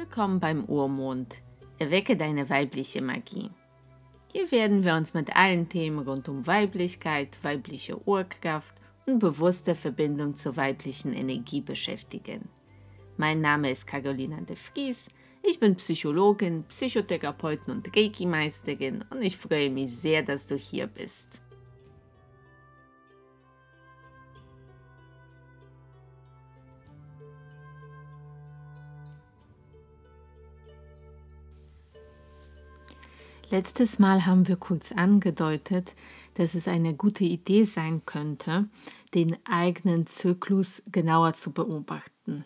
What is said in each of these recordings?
Willkommen beim Urmond. Erwecke deine weibliche Magie. Hier werden wir uns mit allen Themen rund um Weiblichkeit, weibliche Urkraft und bewusste Verbindung zur weiblichen Energie beschäftigen. Mein Name ist Carolina de Vries. Ich bin Psychologin, Psychotherapeutin und Reiki-Meisterin und ich freue mich sehr, dass du hier bist. Letztes Mal haben wir kurz angedeutet, dass es eine gute Idee sein könnte, den eigenen Zyklus genauer zu beobachten.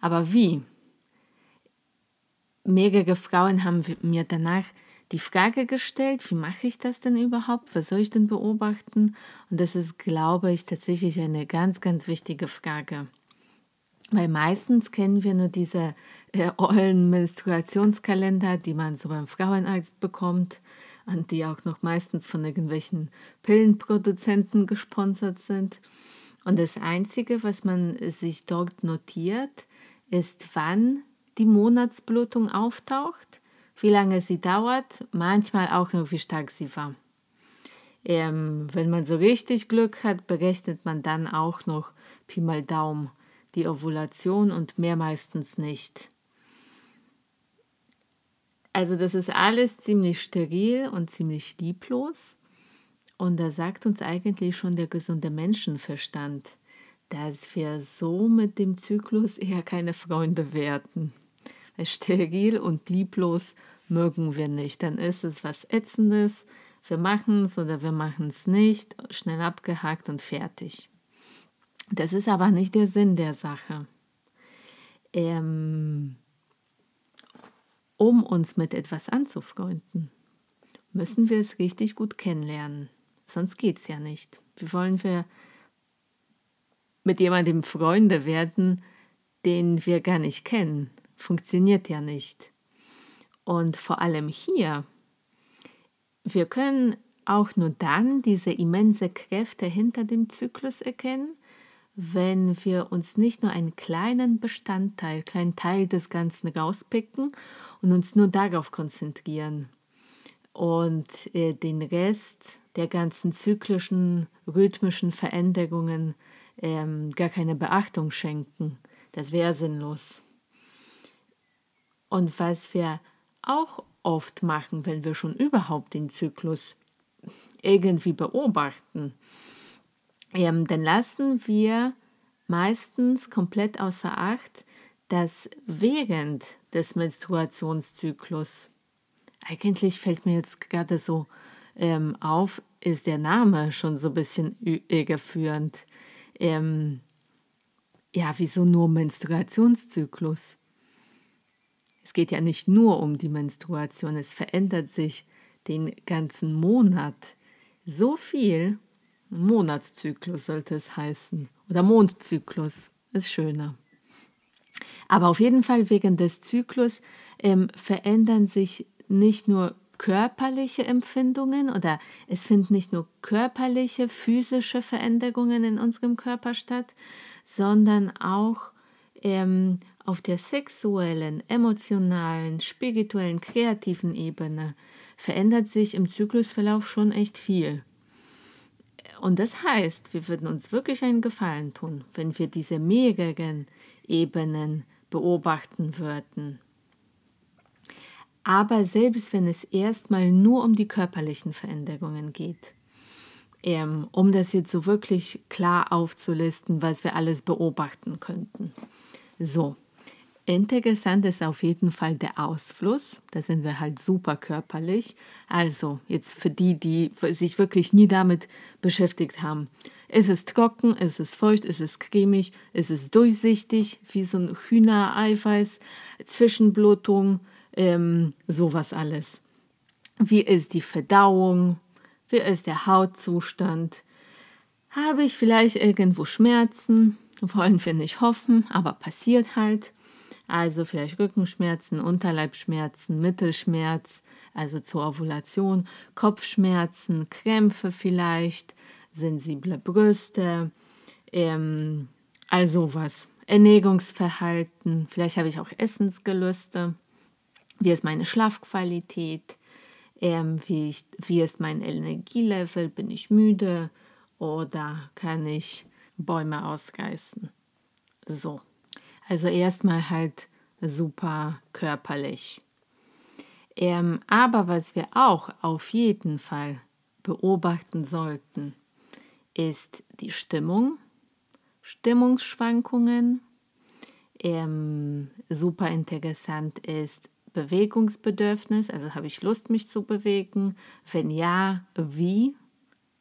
Aber wie? Mehrere Frauen haben mir danach die Frage gestellt, wie mache ich das denn überhaupt? Was soll ich denn beobachten? Und das ist, glaube ich, tatsächlich eine ganz, ganz wichtige Frage. Weil meistens kennen wir nur diese äh, ollen Menstruationskalender, die man so beim Frauenarzt bekommt und die auch noch meistens von irgendwelchen Pillenproduzenten gesponsert sind. Und das Einzige, was man sich dort notiert, ist, wann die Monatsblutung auftaucht, wie lange sie dauert, manchmal auch noch, wie stark sie war. Ähm, wenn man so richtig Glück hat, berechnet man dann auch noch Pi mal Daumen die Ovulation und mehr meistens nicht. Also das ist alles ziemlich steril und ziemlich lieblos. Und da sagt uns eigentlich schon der gesunde Menschenverstand, dass wir so mit dem Zyklus eher keine Freunde werden. Steril und lieblos mögen wir nicht. Dann ist es was Ätzendes. Wir machen es oder wir machen es nicht. Schnell abgehakt und fertig. Das ist aber nicht der Sinn der Sache. Ähm, um uns mit etwas anzufreunden, müssen wir es richtig gut kennenlernen. Sonst geht es ja nicht. Wie wollen wir mit jemandem Freunde werden, den wir gar nicht kennen? Funktioniert ja nicht. Und vor allem hier, wir können auch nur dann diese immense Kräfte hinter dem Zyklus erkennen, wenn wir uns nicht nur einen kleinen Bestandteil, kleinen Teil des Ganzen rauspicken und uns nur darauf konzentrieren und äh, den Rest der ganzen zyklischen, rhythmischen Veränderungen ähm, gar keine Beachtung schenken. Das wäre sinnlos. Und was wir auch oft machen, wenn wir schon überhaupt den Zyklus irgendwie beobachten, ähm, dann lassen wir meistens komplett außer Acht, dass während des Menstruationszyklus, eigentlich fällt mir jetzt gerade so ähm, auf, ist der Name schon so ein bisschen irreführend. Ähm, ja, wieso nur Menstruationszyklus? Es geht ja nicht nur um die Menstruation, es verändert sich den ganzen Monat so viel, Monatszyklus sollte es heißen. Oder Mondzyklus. Ist schöner. Aber auf jeden Fall wegen des Zyklus ähm, verändern sich nicht nur körperliche Empfindungen oder es finden nicht nur körperliche, physische Veränderungen in unserem Körper statt, sondern auch ähm, auf der sexuellen, emotionalen, spirituellen, kreativen Ebene verändert sich im Zyklusverlauf schon echt viel. Und das heißt, wir würden uns wirklich einen Gefallen tun, wenn wir diese mehreren Ebenen beobachten würden. Aber selbst wenn es erstmal nur um die körperlichen Veränderungen geht, ähm, um das jetzt so wirklich klar aufzulisten, was wir alles beobachten könnten. So, Interessant ist auf jeden Fall der Ausfluss. Da sind wir halt super körperlich. Also jetzt für die, die sich wirklich nie damit beschäftigt haben. Ist es trocken, ist es feucht, ist es cremig, ist es durchsichtig, wie so ein Hühnereiweiß, Zwischenblutung, ähm, sowas alles. Wie ist die Verdauung? Wie ist der Hautzustand? Habe ich vielleicht irgendwo Schmerzen? Wollen wir nicht hoffen, aber passiert halt. Also vielleicht Rückenschmerzen, Unterleibschmerzen, Mittelschmerz, also zur Ovulation, Kopfschmerzen, Krämpfe vielleicht, sensible Brüste, ähm, all sowas. Ernährungsverhalten, vielleicht habe ich auch Essensgelüste, wie ist meine Schlafqualität, ähm, wie, ich, wie ist mein Energielevel, bin ich müde oder kann ich Bäume ausreißen. So, also erstmal halt super körperlich. Ähm, aber was wir auch auf jeden Fall beobachten sollten, ist die Stimmung, Stimmungsschwankungen. Ähm, super interessant ist Bewegungsbedürfnis, also habe ich Lust, mich zu bewegen? Wenn ja, wie?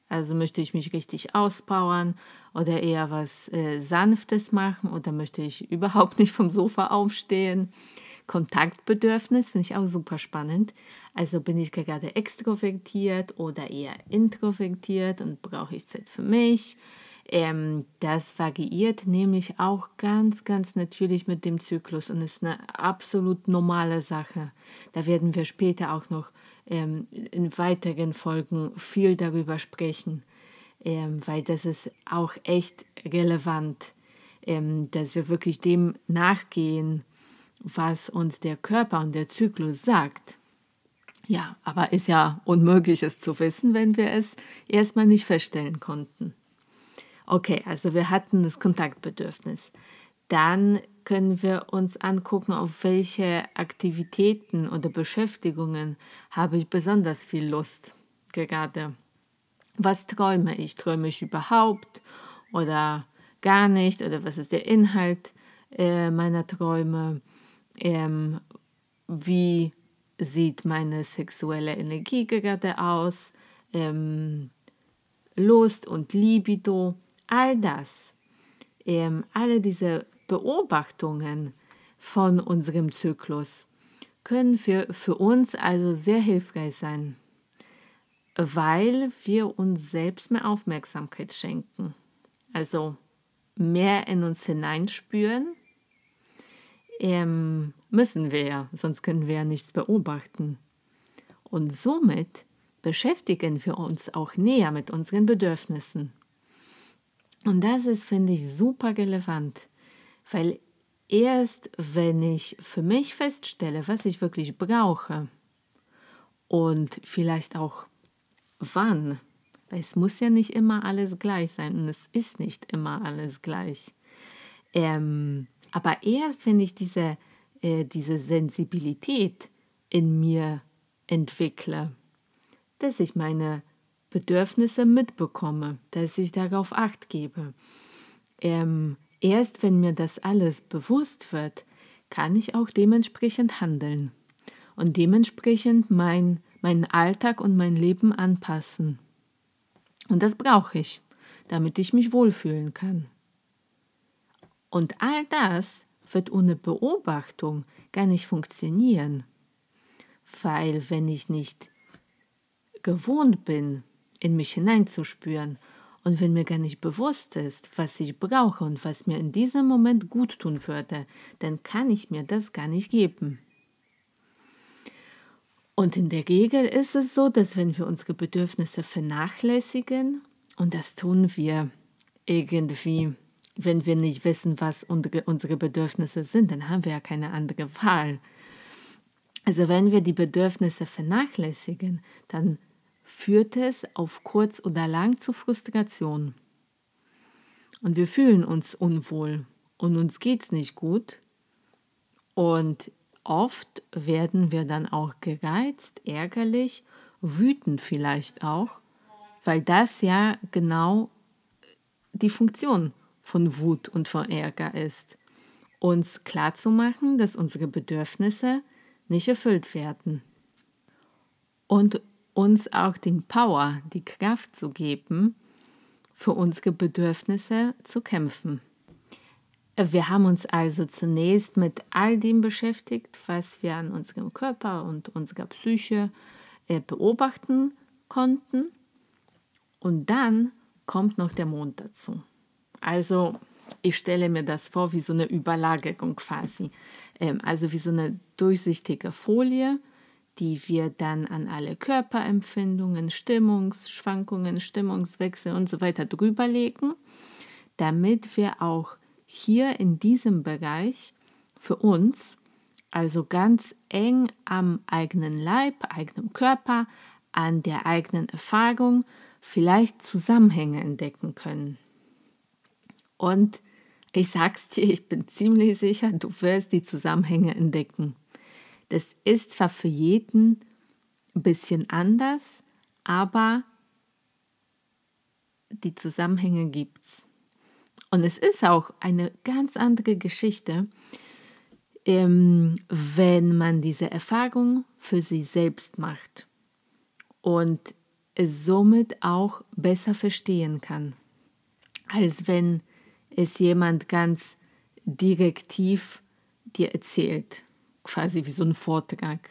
Also möchte ich mich richtig auspowern oder eher was äh, Sanftes machen oder möchte ich überhaupt nicht vom Sofa aufstehen? Kontaktbedürfnis finde ich auch super spannend. Also bin ich gerade extrovertiert oder eher introvertiert und brauche ich Zeit für mich? Ähm, das variiert nämlich auch ganz, ganz natürlich mit dem Zyklus und ist eine absolut normale Sache. Da werden wir später auch noch ähm, in weiteren Folgen viel darüber sprechen, ähm, weil das ist auch echt relevant, ähm, dass wir wirklich dem nachgehen, was uns der Körper und der Zyklus sagt. Ja, aber ist ja unmöglich, es zu wissen, wenn wir es erstmal nicht feststellen konnten. Okay, also wir hatten das Kontaktbedürfnis. Dann können wir uns angucken, auf welche Aktivitäten oder Beschäftigungen habe ich besonders viel Lust gerade. Was träume ich? Träume ich überhaupt oder gar nicht? Oder was ist der Inhalt äh, meiner Träume? Ähm, wie sieht meine sexuelle Energie gerade aus? Ähm, Lust und Libido all das, ähm, alle diese Beobachtungen von unserem Zyklus können für, für uns also sehr hilfreich sein, weil wir uns selbst mehr Aufmerksamkeit schenken. Also mehr in uns hineinspüren ähm, müssen wir ja, sonst können wir ja nichts beobachten. Und somit beschäftigen wir uns auch näher mit unseren Bedürfnissen. Und das ist, finde ich, super relevant, weil erst wenn ich für mich feststelle, was ich wirklich brauche und vielleicht auch wann, weil es muss ja nicht immer alles gleich sein und es ist nicht immer alles gleich. Ähm, aber erst wenn ich diese, äh, diese Sensibilität in mir entwickle, dass ich meine Bedürfnisse mitbekomme, dass ich darauf acht gebe. Ähm, erst wenn mir das alles bewusst wird, kann ich auch dementsprechend handeln und dementsprechend mein, meinen Alltag und mein Leben anpassen. Und das brauche ich, damit ich mich wohlfühlen kann. Und all das wird ohne Beobachtung gar nicht funktionieren, weil wenn ich nicht gewohnt bin, in mich hineinzuspüren. Und wenn mir gar nicht bewusst ist, was ich brauche und was mir in diesem Moment gut tun würde, dann kann ich mir das gar nicht geben. Und in der Regel ist es so, dass wenn wir unsere Bedürfnisse vernachlässigen, und das tun wir irgendwie, wenn wir nicht wissen, was unsere Bedürfnisse sind, dann haben wir ja keine andere Wahl. Also wenn wir die Bedürfnisse vernachlässigen, dann führt es auf kurz oder lang zu Frustration. Und wir fühlen uns unwohl und uns geht es nicht gut. Und oft werden wir dann auch gereizt, ärgerlich, wütend vielleicht auch, weil das ja genau die Funktion von Wut und von Ärger ist. Uns klarzumachen, dass unsere Bedürfnisse nicht erfüllt werden. Und uns auch den Power, die Kraft zu geben, für unsere Bedürfnisse zu kämpfen. Wir haben uns also zunächst mit all dem beschäftigt, was wir an unserem Körper und unserer Psyche äh, beobachten konnten. Und dann kommt noch der Mond dazu. Also ich stelle mir das vor wie so eine Überlagerung quasi. Ähm, also wie so eine durchsichtige Folie, die wir dann an alle Körperempfindungen, Stimmungsschwankungen, Stimmungswechsel und so weiter drüberlegen, damit wir auch hier in diesem Bereich für uns, also ganz eng am eigenen Leib, eigenem Körper, an der eigenen Erfahrung, vielleicht Zusammenhänge entdecken können. Und ich sag's dir, ich bin ziemlich sicher, du wirst die Zusammenhänge entdecken. Das ist zwar für jeden ein bisschen anders, aber die Zusammenhänge gibt's. Und es ist auch eine ganz andere Geschichte, ähm, wenn man diese Erfahrung für sich selbst macht und es somit auch besser verstehen kann, als wenn es jemand ganz direktiv dir erzählt, quasi wie so ein Vortrag.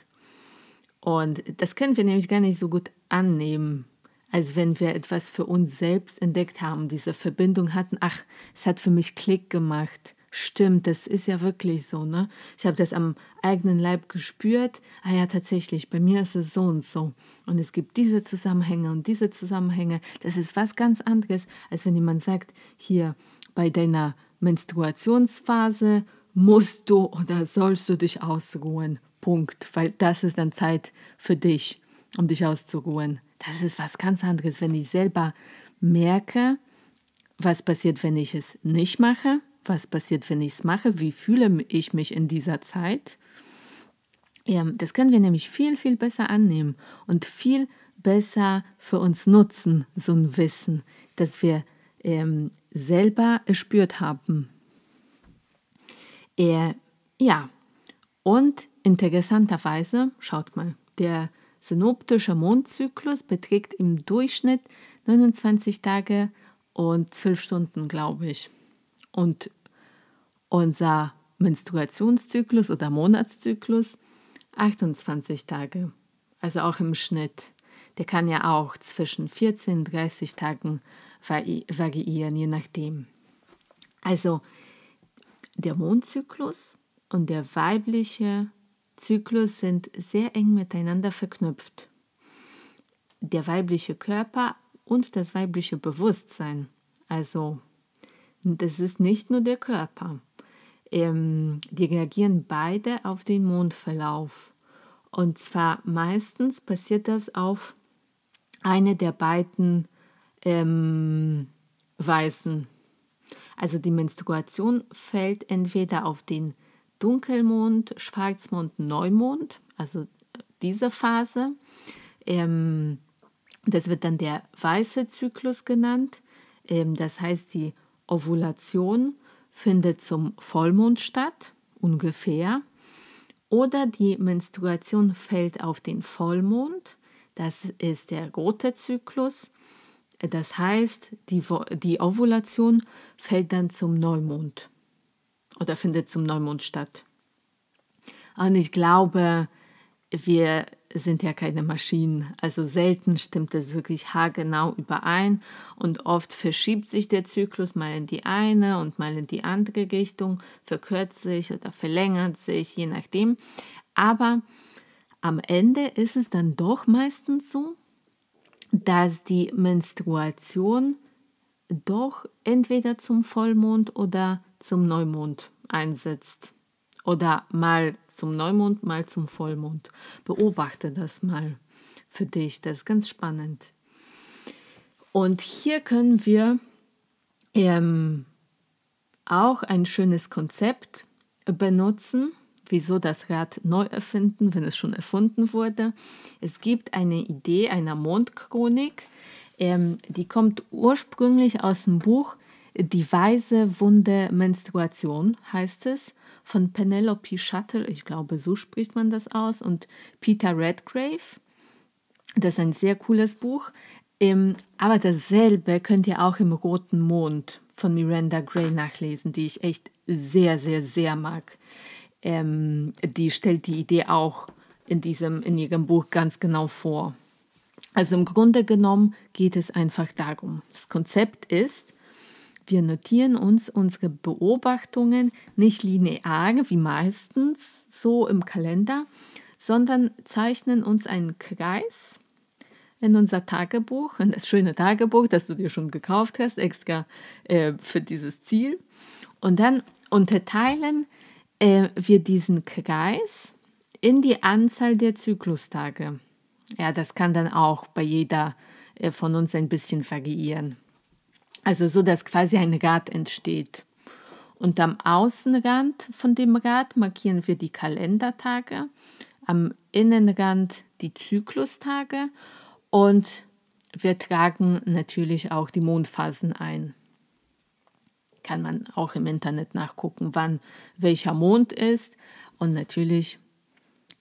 Und das können wir nämlich gar nicht so gut annehmen, als wenn wir etwas für uns selbst entdeckt haben, diese Verbindung hatten. Ach, es hat für mich Klick gemacht. Stimmt, das ist ja wirklich so, ne? Ich habe das am eigenen Leib gespürt. Ah ja, tatsächlich, bei mir ist es so und so. Und es gibt diese Zusammenhänge und diese Zusammenhänge. Das ist was ganz anderes, als wenn jemand sagt, hier bei deiner Menstruationsphase musst du oder sollst du dich ausruhen. Punkt. Weil das ist dann Zeit für dich, um dich auszuruhen. Das ist was ganz anderes, wenn ich selber merke, was passiert, wenn ich es nicht mache, was passiert, wenn ich es mache, wie fühle ich mich in dieser Zeit. Ja, das können wir nämlich viel, viel besser annehmen und viel besser für uns nutzen, so ein Wissen, dass wir ähm, selber erspürt haben. Äh, ja, und interessanterweise, schaut mal, der synoptische Mondzyklus beträgt im Durchschnitt 29 Tage und 12 Stunden, glaube ich. Und unser Menstruationszyklus oder Monatszyklus 28 Tage, also auch im Schnitt. Der kann ja auch zwischen 14 und 30 Tagen variieren, je nachdem. Also der Mondzyklus und der weibliche Zyklus sind sehr eng miteinander verknüpft. Der weibliche Körper und das weibliche Bewusstsein. Also das ist nicht nur der Körper. Ähm, die reagieren beide auf den Mondverlauf. Und zwar meistens passiert das auf eine der beiden ähm, Weisen. Also die Menstruation fällt entweder auf den Dunkelmond, Schwarzmond, Neumond, also diese Phase. Ähm, das wird dann der weiße Zyklus genannt. Ähm, das heißt, die Ovulation findet zum Vollmond statt, ungefähr. Oder die Menstruation fällt auf den Vollmond. Das ist der rote Zyklus. Das heißt, die, die Ovulation fällt dann zum Neumond oder findet zum Neumond statt. Und ich glaube, wir sind ja keine Maschinen. Also selten stimmt es wirklich haargenau überein und oft verschiebt sich der Zyklus mal in die eine und mal in die andere Richtung, verkürzt sich oder verlängert sich, je nachdem. Aber am Ende ist es dann doch meistens so, dass die Menstruation doch entweder zum Vollmond oder zum Neumond einsetzt. Oder mal zum Neumond, mal zum Vollmond. Beobachte das mal für dich, das ist ganz spannend. Und hier können wir ähm, auch ein schönes Konzept benutzen. Wieso das Rad neu erfinden, wenn es schon erfunden wurde? Es gibt eine Idee einer Mondchronik, ähm, die kommt ursprünglich aus dem Buch Die weise Wunde Menstruation, heißt es, von Penelope Shuttle, ich glaube, so spricht man das aus, und Peter Redgrave. Das ist ein sehr cooles Buch. Ähm, aber dasselbe könnt ihr auch im Roten Mond von Miranda Gray nachlesen, die ich echt sehr, sehr, sehr mag. Ähm, die stellt die Idee auch in, diesem, in ihrem Buch ganz genau vor. Also im Grunde genommen geht es einfach darum. Das Konzept ist, wir notieren uns unsere Beobachtungen nicht linear wie meistens so im Kalender, sondern zeichnen uns einen Kreis in unser Tagebuch, in das schöne Tagebuch, das du dir schon gekauft hast, extra äh, für dieses Ziel. Und dann unterteilen äh, wir diesen Kreis in die Anzahl der Zyklustage. Ja, das kann dann auch bei jeder äh, von uns ein bisschen variieren. Also so, dass quasi ein Rad entsteht. Und am Außenrand von dem Rad markieren wir die Kalendertage, am Innenrand die Zyklustage und wir tragen natürlich auch die Mondphasen ein. Kann man auch im Internet nachgucken, wann welcher Mond ist und natürlich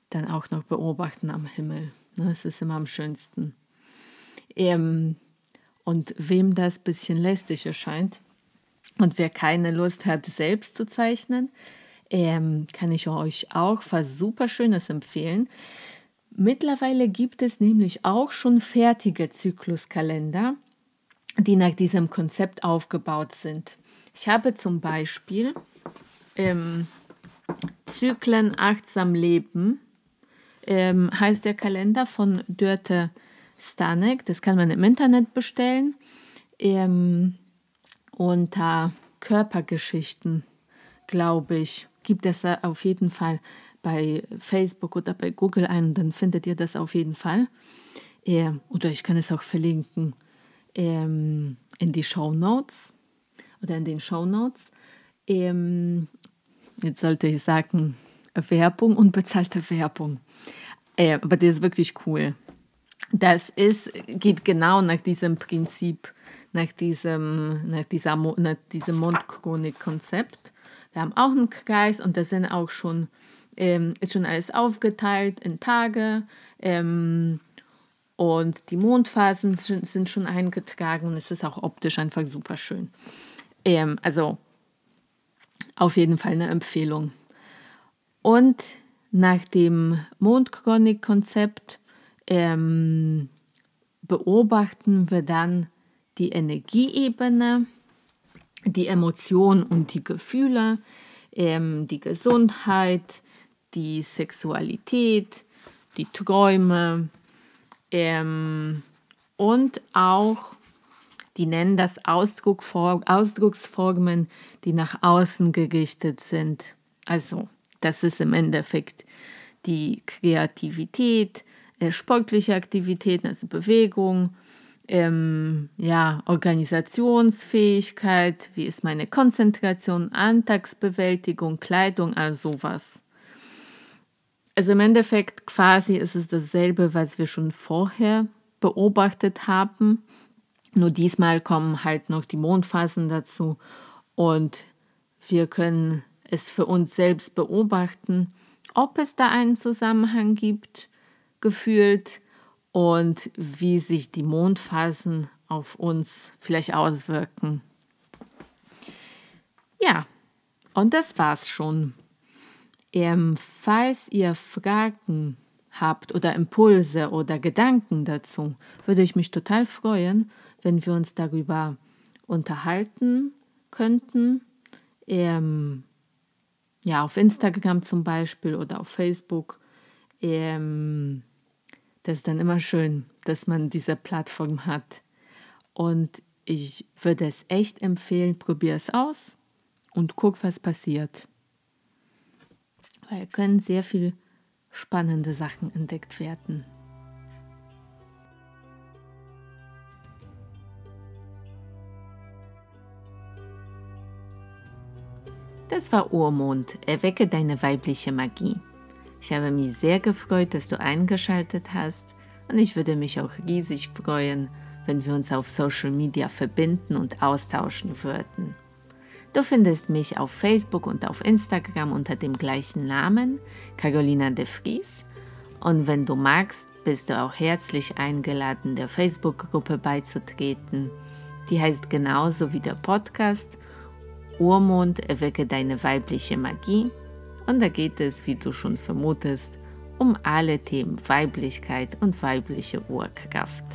dann auch noch beobachten am Himmel. Das ne, ist immer am schönsten. Ähm, und wem das bisschen lästig erscheint und wer keine Lust hat, selbst zu zeichnen, ähm, kann ich euch auch was super Schönes empfehlen. Mittlerweile gibt es nämlich auch schon fertige Zykluskalender, die nach diesem Konzept aufgebaut sind. Ich habe zum Beispiel ähm, Zyklen achtsam leben, ähm, heißt der Kalender von Dörte Stanek. Das kann man im Internet bestellen. Ähm, unter Körpergeschichten, glaube ich, gibt es auf jeden Fall bei Facebook oder bei Google ein, dann findet ihr das auf jeden Fall. Äh, oder ich kann es auch verlinken ähm, in die Show Notes oder in den Show Notes. Ähm, jetzt sollte ich sagen, Werbung, unbezahlte Werbung. Äh, aber das ist wirklich cool. Das ist, geht genau nach diesem Prinzip, nach diesem, nach nach diesem Mondchronik-Konzept. Wir haben auch einen Kreis und da sind auch schon ähm, ist schon alles aufgeteilt in Tage ähm, und die Mondphasen sind schon eingetragen und es ist auch optisch einfach super schön. Ähm, also auf jeden Fall eine Empfehlung. Und nach dem Mondchronik-Konzept ähm, beobachten wir dann die Energieebene, die Emotionen und die Gefühle, ähm, die Gesundheit, die Sexualität, die Träume ähm, und auch, die nennen das Ausdrucksformen, die nach außen gerichtet sind. Also das ist im Endeffekt die Kreativität, äh, sportliche Aktivitäten, also Bewegung, ähm, ja, Organisationsfähigkeit, wie ist meine Konzentration, Alltagsbewältigung, Kleidung, all sowas. Also im Endeffekt quasi ist es dasselbe, was wir schon vorher beobachtet haben. Nur diesmal kommen halt noch die Mondphasen dazu und wir können es für uns selbst beobachten, ob es da einen Zusammenhang gibt, gefühlt und wie sich die Mondphasen auf uns vielleicht auswirken. Ja, und das war's schon. Ähm, falls ihr Fragen habt oder Impulse oder Gedanken dazu, würde ich mich total freuen, wenn wir uns darüber unterhalten könnten. Ähm, ja, auf Instagram zum Beispiel oder auf Facebook. Ähm, das ist dann immer schön, dass man diese Plattform hat. Und ich würde es echt empfehlen, probier es aus und guck, was passiert weil können sehr viele spannende Sachen entdeckt werden. Das war Urmond, erwecke deine weibliche Magie. Ich habe mich sehr gefreut, dass du eingeschaltet hast und ich würde mich auch riesig freuen, wenn wir uns auf Social Media verbinden und austauschen würden. Du findest mich auf Facebook und auf Instagram unter dem gleichen Namen, Carolina de Vries. Und wenn du magst, bist du auch herzlich eingeladen, der Facebook-Gruppe beizutreten. Die heißt genauso wie der Podcast Urmond erwecke deine weibliche Magie. Und da geht es, wie du schon vermutest, um alle Themen Weiblichkeit und weibliche Urkraft.